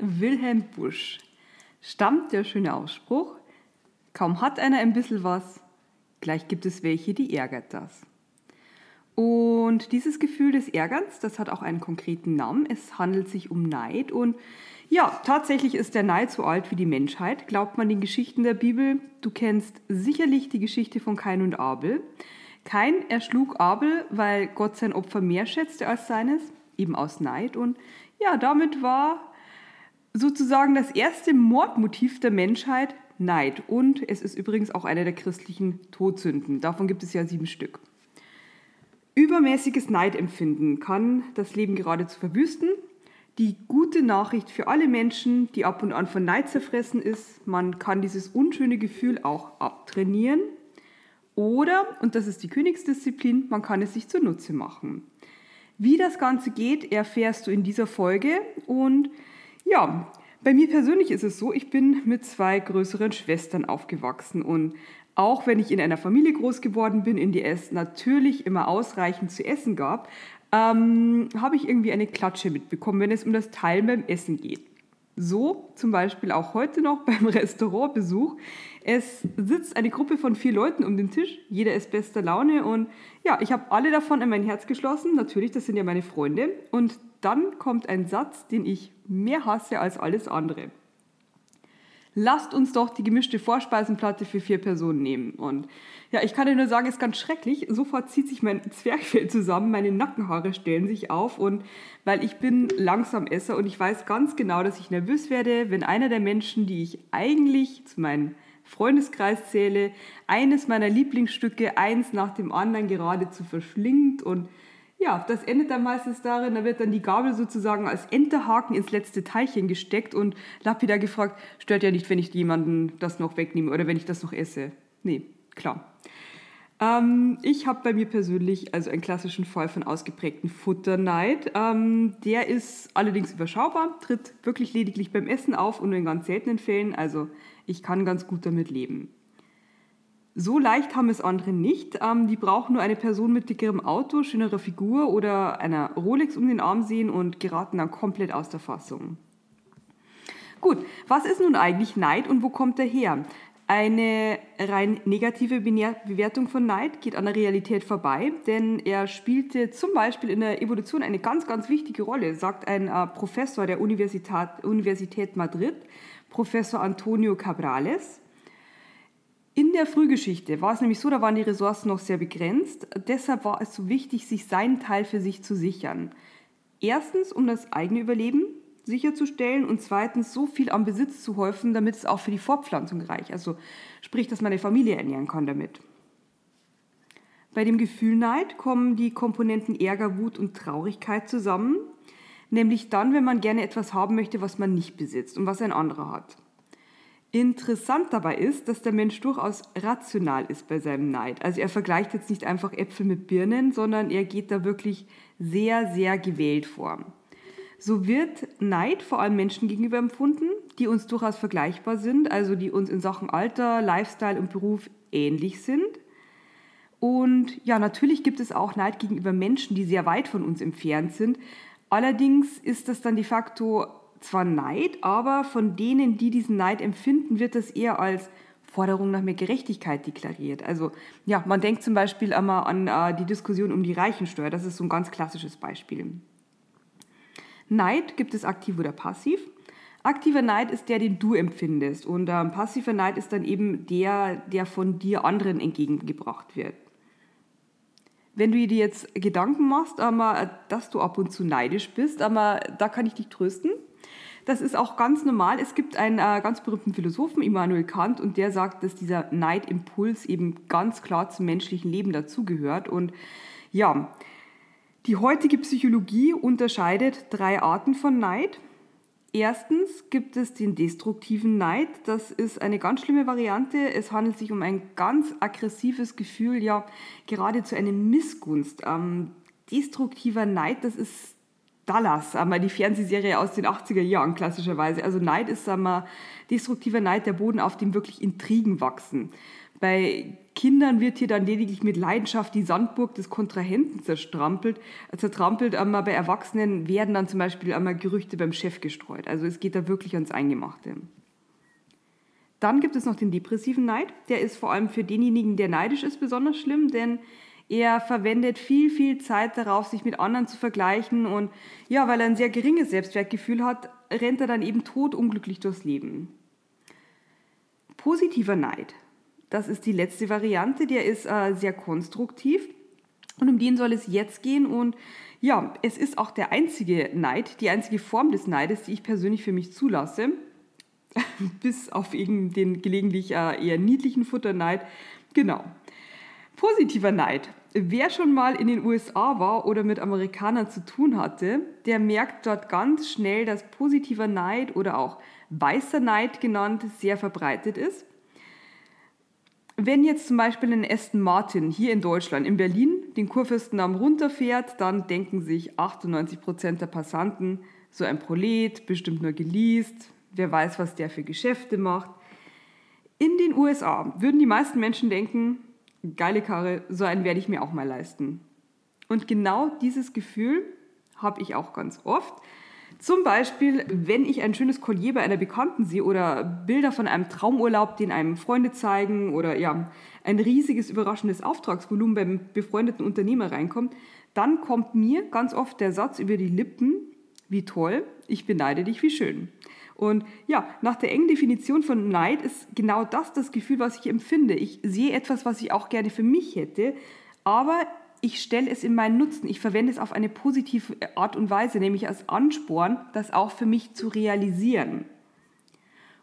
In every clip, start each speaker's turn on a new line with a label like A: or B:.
A: Wilhelm Busch stammt der schöne Ausspruch, kaum hat einer ein bisschen was, gleich gibt es welche, die ärgert das. Und dieses Gefühl des Ärgerns, das hat auch einen konkreten Namen. Es handelt sich um Neid. Und ja, tatsächlich ist der Neid so alt wie die Menschheit. Glaubt man den Geschichten der Bibel? Du kennst sicherlich die Geschichte von Kain und Abel. Kain erschlug Abel, weil Gott sein Opfer mehr schätzte als seines, eben aus Neid. Und ja, damit war sozusagen das erste Mordmotiv der Menschheit Neid. Und es ist übrigens auch eine der christlichen Todsünden. Davon gibt es ja sieben Stück. Übermäßiges Neidempfinden kann das Leben geradezu verwüsten. Die gute Nachricht für alle Menschen, die ab und an von Neid zerfressen ist, man kann dieses unschöne Gefühl auch abtrainieren. Oder, und das ist die Königsdisziplin, man kann es sich zunutze machen. Wie das Ganze geht, erfährst du in dieser Folge und ja, bei mir persönlich ist es so, ich bin mit zwei größeren Schwestern aufgewachsen und auch wenn ich in einer Familie groß geworden bin, in der es natürlich immer ausreichend zu essen gab, ähm, habe ich irgendwie eine Klatsche mitbekommen, wenn es um das Teilen beim Essen geht. So zum Beispiel auch heute noch beim Restaurantbesuch. Es sitzt eine Gruppe von vier Leuten um den Tisch, jeder ist bester Laune und ja, ich habe alle davon in mein Herz geschlossen. Natürlich, das sind ja meine Freunde. Und dann kommt ein Satz, den ich mehr hasse als alles andere. Lasst uns doch die gemischte Vorspeisenplatte für vier Personen nehmen. Und ja, ich kann dir nur sagen, es ist ganz schrecklich. Sofort zieht sich mein Zwerchfell zusammen, meine Nackenhaare stellen sich auf und weil ich bin langsam Esser und ich weiß ganz genau, dass ich nervös werde, wenn einer der Menschen, die ich eigentlich zu meinem Freundeskreis zähle, eines meiner Lieblingsstücke eins nach dem anderen geradezu verschlingt und ja, das endet dann meistens darin, da wird dann die Gabel sozusagen als Enterhaken ins letzte Teilchen gesteckt und lapidar gefragt, stört ja nicht, wenn ich jemanden das noch wegnehme oder wenn ich das noch esse. Nee, klar. Ähm, ich habe bei mir persönlich also einen klassischen Fall von ausgeprägten Futterneid. Ähm, der ist allerdings überschaubar, tritt wirklich lediglich beim Essen auf und nur in ganz seltenen Fällen. Also ich kann ganz gut damit leben. So leicht haben es andere nicht. Ähm, die brauchen nur eine Person mit dickerem Auto, schönerer Figur oder einer Rolex um den Arm sehen und geraten dann komplett aus der Fassung. Gut, was ist nun eigentlich Neid und wo kommt er her? Eine rein negative Bewertung von Neid geht an der Realität vorbei, denn er spielte zum Beispiel in der Evolution eine ganz, ganz wichtige Rolle, sagt ein äh, Professor der Universität, Universität Madrid, Professor Antonio Cabrales. Der Frühgeschichte war es nämlich so, da waren die Ressourcen noch sehr begrenzt. Deshalb war es so wichtig, sich seinen Teil für sich zu sichern. Erstens, um das eigene Überleben sicherzustellen und zweitens, so viel am Besitz zu häufen, damit es auch für die Fortpflanzung reicht. Also sprich, dass meine Familie ernähren kann damit. Bei dem Gefühl Neid kommen die Komponenten Ärger, Wut und Traurigkeit zusammen, nämlich dann, wenn man gerne etwas haben möchte, was man nicht besitzt und was ein anderer hat. Interessant dabei ist, dass der Mensch durchaus rational ist bei seinem Neid. Also er vergleicht jetzt nicht einfach Äpfel mit Birnen, sondern er geht da wirklich sehr, sehr gewählt vor. So wird Neid vor allem Menschen gegenüber empfunden, die uns durchaus vergleichbar sind, also die uns in Sachen Alter, Lifestyle und Beruf ähnlich sind. Und ja, natürlich gibt es auch Neid gegenüber Menschen, die sehr weit von uns entfernt sind. Allerdings ist das dann de facto zwar Neid, aber von denen, die diesen Neid empfinden, wird das eher als Forderung nach mehr Gerechtigkeit deklariert. Also ja, man denkt zum Beispiel einmal an äh, die Diskussion um die Reichensteuer. Das ist so ein ganz klassisches Beispiel. Neid gibt es aktiv oder passiv. Aktiver Neid ist der, den du empfindest. Und ähm, passiver Neid ist dann eben der, der von dir anderen entgegengebracht wird. Wenn du dir jetzt Gedanken machst, aber, dass du ab und zu neidisch bist, aber da kann ich dich trösten. Das ist auch ganz normal. Es gibt einen äh, ganz berühmten Philosophen, Immanuel Kant, und der sagt, dass dieser Neidimpuls eben ganz klar zum menschlichen Leben dazugehört. Und ja, Die heutige Psychologie unterscheidet drei Arten von Neid. Erstens gibt es den destruktiven Neid. Das ist eine ganz schlimme Variante. Es handelt sich um ein ganz aggressives Gefühl, ja geradezu eine Missgunst. Ähm, destruktiver Neid, das ist Dallas, einmal die Fernsehserie aus den 80er Jahren klassischerweise. Also Neid ist einmal destruktiver Neid, der Boden, auf dem wirklich Intrigen wachsen. Bei Kindern wird hier dann lediglich mit Leidenschaft die Sandburg des Kontrahenten zerstrampelt, äh, zertrampelt. Aber bei Erwachsenen werden dann zum Beispiel einmal Gerüchte beim Chef gestreut. Also es geht da wirklich ans Eingemachte. Dann gibt es noch den depressiven Neid. Der ist vor allem für denjenigen, der neidisch ist, besonders schlimm, denn er verwendet viel, viel Zeit darauf, sich mit anderen zu vergleichen. Und ja, weil er ein sehr geringes Selbstwertgefühl hat, rennt er dann eben totunglücklich durchs Leben. Positiver Neid das ist die letzte Variante, der ist äh, sehr konstruktiv und um den soll es jetzt gehen und ja, es ist auch der einzige Neid, die einzige Form des Neides, die ich persönlich für mich zulasse, bis auf eben den gelegentlich äh, eher niedlichen Futterneid. Genau. Positiver Neid. Wer schon mal in den USA war oder mit Amerikanern zu tun hatte, der merkt dort ganz schnell, dass positiver Neid oder auch weißer Neid genannt sehr verbreitet ist. Wenn jetzt zum Beispiel ein Aston Martin hier in Deutschland, in Berlin, den Kurfürstendamm runterfährt, dann denken sich 98 Prozent der Passanten, so ein Prolet, bestimmt nur geleast, wer weiß, was der für Geschäfte macht. In den USA würden die meisten Menschen denken, geile Karre, so einen werde ich mir auch mal leisten. Und genau dieses Gefühl habe ich auch ganz oft. Zum Beispiel, wenn ich ein schönes Collier bei einer Bekannten sehe oder Bilder von einem Traumurlaub, den einem Freunde zeigen oder ja, ein riesiges überraschendes Auftragsvolumen beim befreundeten Unternehmer reinkommt, dann kommt mir ganz oft der Satz über die Lippen, wie toll, ich beneide dich, wie schön. Und ja, nach der engen Definition von Neid ist genau das das Gefühl, was ich empfinde. Ich sehe etwas, was ich auch gerne für mich hätte, aber ich stelle es in meinen Nutzen, ich verwende es auf eine positive Art und Weise, nämlich als Ansporn, das auch für mich zu realisieren.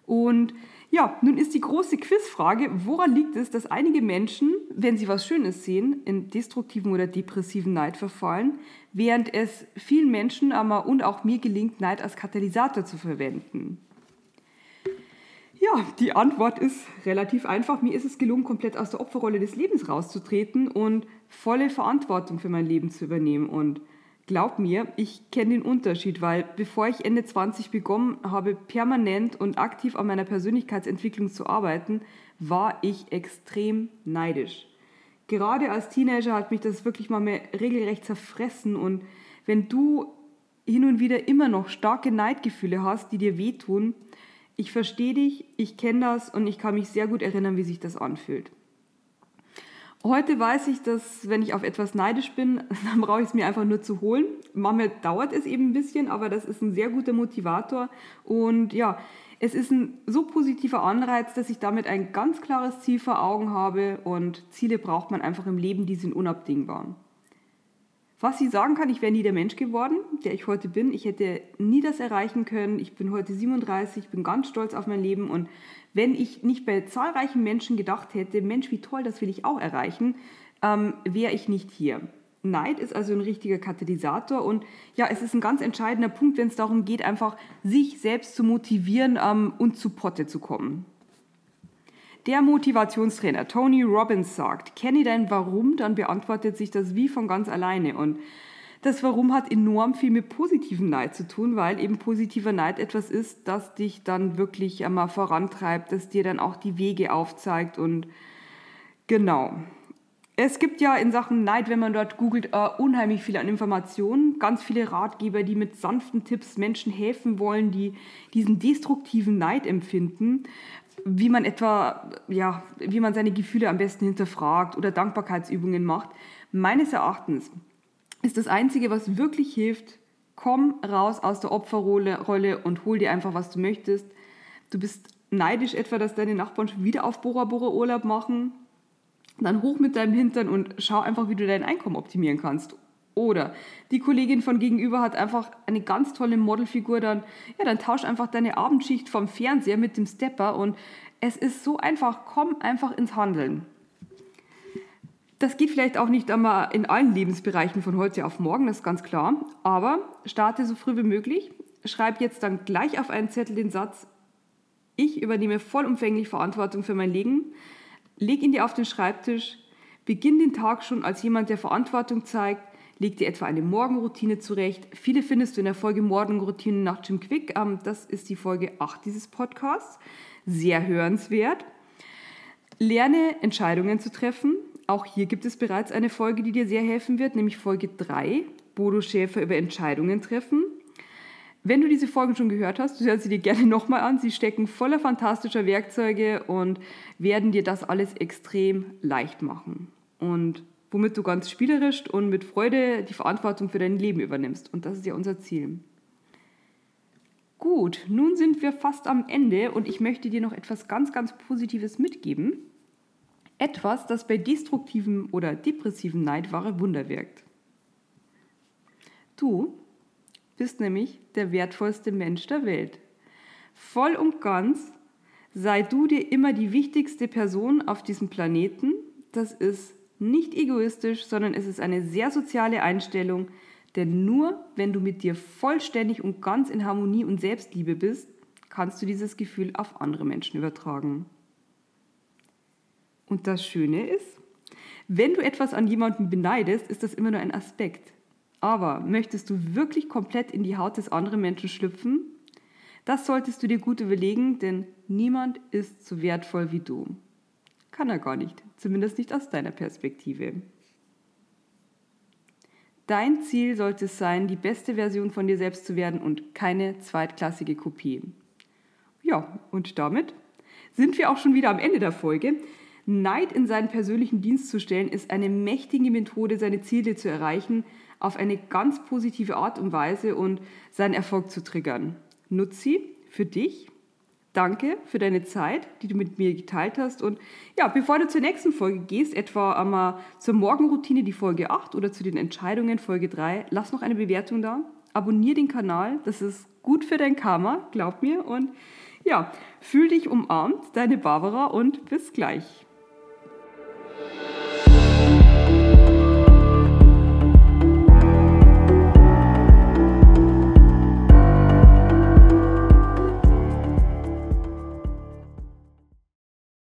A: Und ja, nun ist die große Quizfrage, woran liegt es, dass einige Menschen, wenn sie was Schönes sehen, in destruktiven oder depressiven Neid verfallen, während es vielen Menschen aber und auch mir gelingt, Neid als Katalysator zu verwenden? Ja, die Antwort ist relativ einfach. Mir ist es gelungen, komplett aus der Opferrolle des Lebens rauszutreten und volle Verantwortung für mein Leben zu übernehmen. Und glaub mir, ich kenne den Unterschied, weil bevor ich Ende 20 begonnen habe, permanent und aktiv an meiner Persönlichkeitsentwicklung zu arbeiten, war ich extrem neidisch. Gerade als Teenager hat mich das wirklich mal mehr regelrecht zerfressen. Und wenn du hin und wieder immer noch starke Neidgefühle hast, die dir wehtun, ich verstehe dich, ich kenne das und ich kann mich sehr gut erinnern, wie sich das anfühlt. Heute weiß ich, dass wenn ich auf etwas neidisch bin, dann brauche ich es mir einfach nur zu holen. Manchmal dauert es eben ein bisschen, aber das ist ein sehr guter Motivator. Und ja, es ist ein so positiver Anreiz, dass ich damit ein ganz klares Ziel vor Augen habe. Und Ziele braucht man einfach im Leben, die sind unabdingbar. Was ich sagen kann, ich wäre nie der Mensch geworden, der ich heute bin. Ich hätte nie das erreichen können. Ich bin heute 37, bin ganz stolz auf mein Leben. Und wenn ich nicht bei zahlreichen Menschen gedacht hätte, Mensch, wie toll, das will ich auch erreichen, ähm, wäre ich nicht hier. Neid ist also ein richtiger Katalysator und ja, es ist ein ganz entscheidender Punkt, wenn es darum geht, einfach sich selbst zu motivieren ähm, und zu Potte zu kommen. Der Motivationstrainer Tony Robbins sagt, kenne dein Warum, dann beantwortet sich das Wie von ganz alleine. Und das Warum hat enorm viel mit positiven Neid zu tun, weil eben positiver Neid etwas ist, das dich dann wirklich einmal vorantreibt, das dir dann auch die Wege aufzeigt und genau. Es gibt ja in Sachen Neid, wenn man dort googelt, uh, unheimlich viel an Informationen. Ganz viele Ratgeber, die mit sanften Tipps Menschen helfen wollen, die diesen destruktiven Neid empfinden wie man etwa, ja, wie man seine Gefühle am besten hinterfragt oder Dankbarkeitsübungen macht. Meines Erachtens ist das Einzige, was wirklich hilft, komm raus aus der Opferrolle und hol dir einfach, was du möchtest. Du bist neidisch etwa, dass deine Nachbarn schon wieder auf Bora Bora Urlaub machen. Dann hoch mit deinem Hintern und schau einfach, wie du dein Einkommen optimieren kannst. Oder die Kollegin von gegenüber hat einfach eine ganz tolle Modelfigur, dann, ja, dann tausch einfach deine Abendschicht vom Fernseher mit dem Stepper und es ist so einfach, komm einfach ins Handeln. Das geht vielleicht auch nicht einmal in allen Lebensbereichen von heute auf morgen, das ist ganz klar. Aber starte so früh wie möglich. Schreib jetzt dann gleich auf einen Zettel den Satz, ich übernehme vollumfänglich Verantwortung für mein Leben. Leg ihn dir auf den Schreibtisch. Beginn den Tag schon als jemand, der Verantwortung zeigt. Leg dir etwa eine Morgenroutine zurecht. Viele findest du in der Folge Morgenroutine nach Jim Quick. Ähm, das ist die Folge 8 dieses Podcasts. Sehr hörenswert. Lerne Entscheidungen zu treffen. Auch hier gibt es bereits eine Folge, die dir sehr helfen wird, nämlich Folge 3, Bodo Schäfer über Entscheidungen treffen. Wenn du diese Folgen schon gehört hast, hörst sie dir gerne nochmal an. Sie stecken voller fantastischer Werkzeuge und werden dir das alles extrem leicht machen. Und womit du ganz spielerisch und mit Freude die Verantwortung für dein Leben übernimmst. Und das ist ja unser Ziel. Gut, nun sind wir fast am Ende und ich möchte dir noch etwas ganz, ganz Positives mitgeben. Etwas, das bei destruktivem oder depressivem Neid wahre Wunder wirkt. Du bist nämlich der wertvollste Mensch der Welt. Voll und ganz sei du dir immer die wichtigste Person auf diesem Planeten. Das ist nicht egoistisch, sondern es ist eine sehr soziale Einstellung, denn nur wenn du mit dir vollständig und ganz in Harmonie und Selbstliebe bist, kannst du dieses Gefühl auf andere Menschen übertragen. Und das Schöne ist, wenn du etwas an jemandem beneidest, ist das immer nur ein Aspekt. Aber möchtest du wirklich komplett in die Haut des anderen Menschen schlüpfen? Das solltest du dir gut überlegen, denn niemand ist so wertvoll wie du. Kann er gar nicht, zumindest nicht aus deiner Perspektive. Dein Ziel sollte es sein, die beste Version von dir selbst zu werden und keine zweitklassige Kopie. Ja, und damit sind wir auch schon wieder am Ende der Folge. Neid in seinen persönlichen Dienst zu stellen, ist eine mächtige Methode, seine Ziele zu erreichen, auf eine ganz positive Art und Weise und seinen Erfolg zu triggern. Nutze sie für dich. Danke für deine Zeit, die du mit mir geteilt hast. Und ja, bevor du zur nächsten Folge gehst, etwa einmal zur Morgenroutine, die Folge 8 oder zu den Entscheidungen, Folge 3, lass noch eine Bewertung da. Abonnier den Kanal, das ist gut für dein Karma, glaub mir. Und ja, fühl dich umarmt, deine Barbara und bis gleich.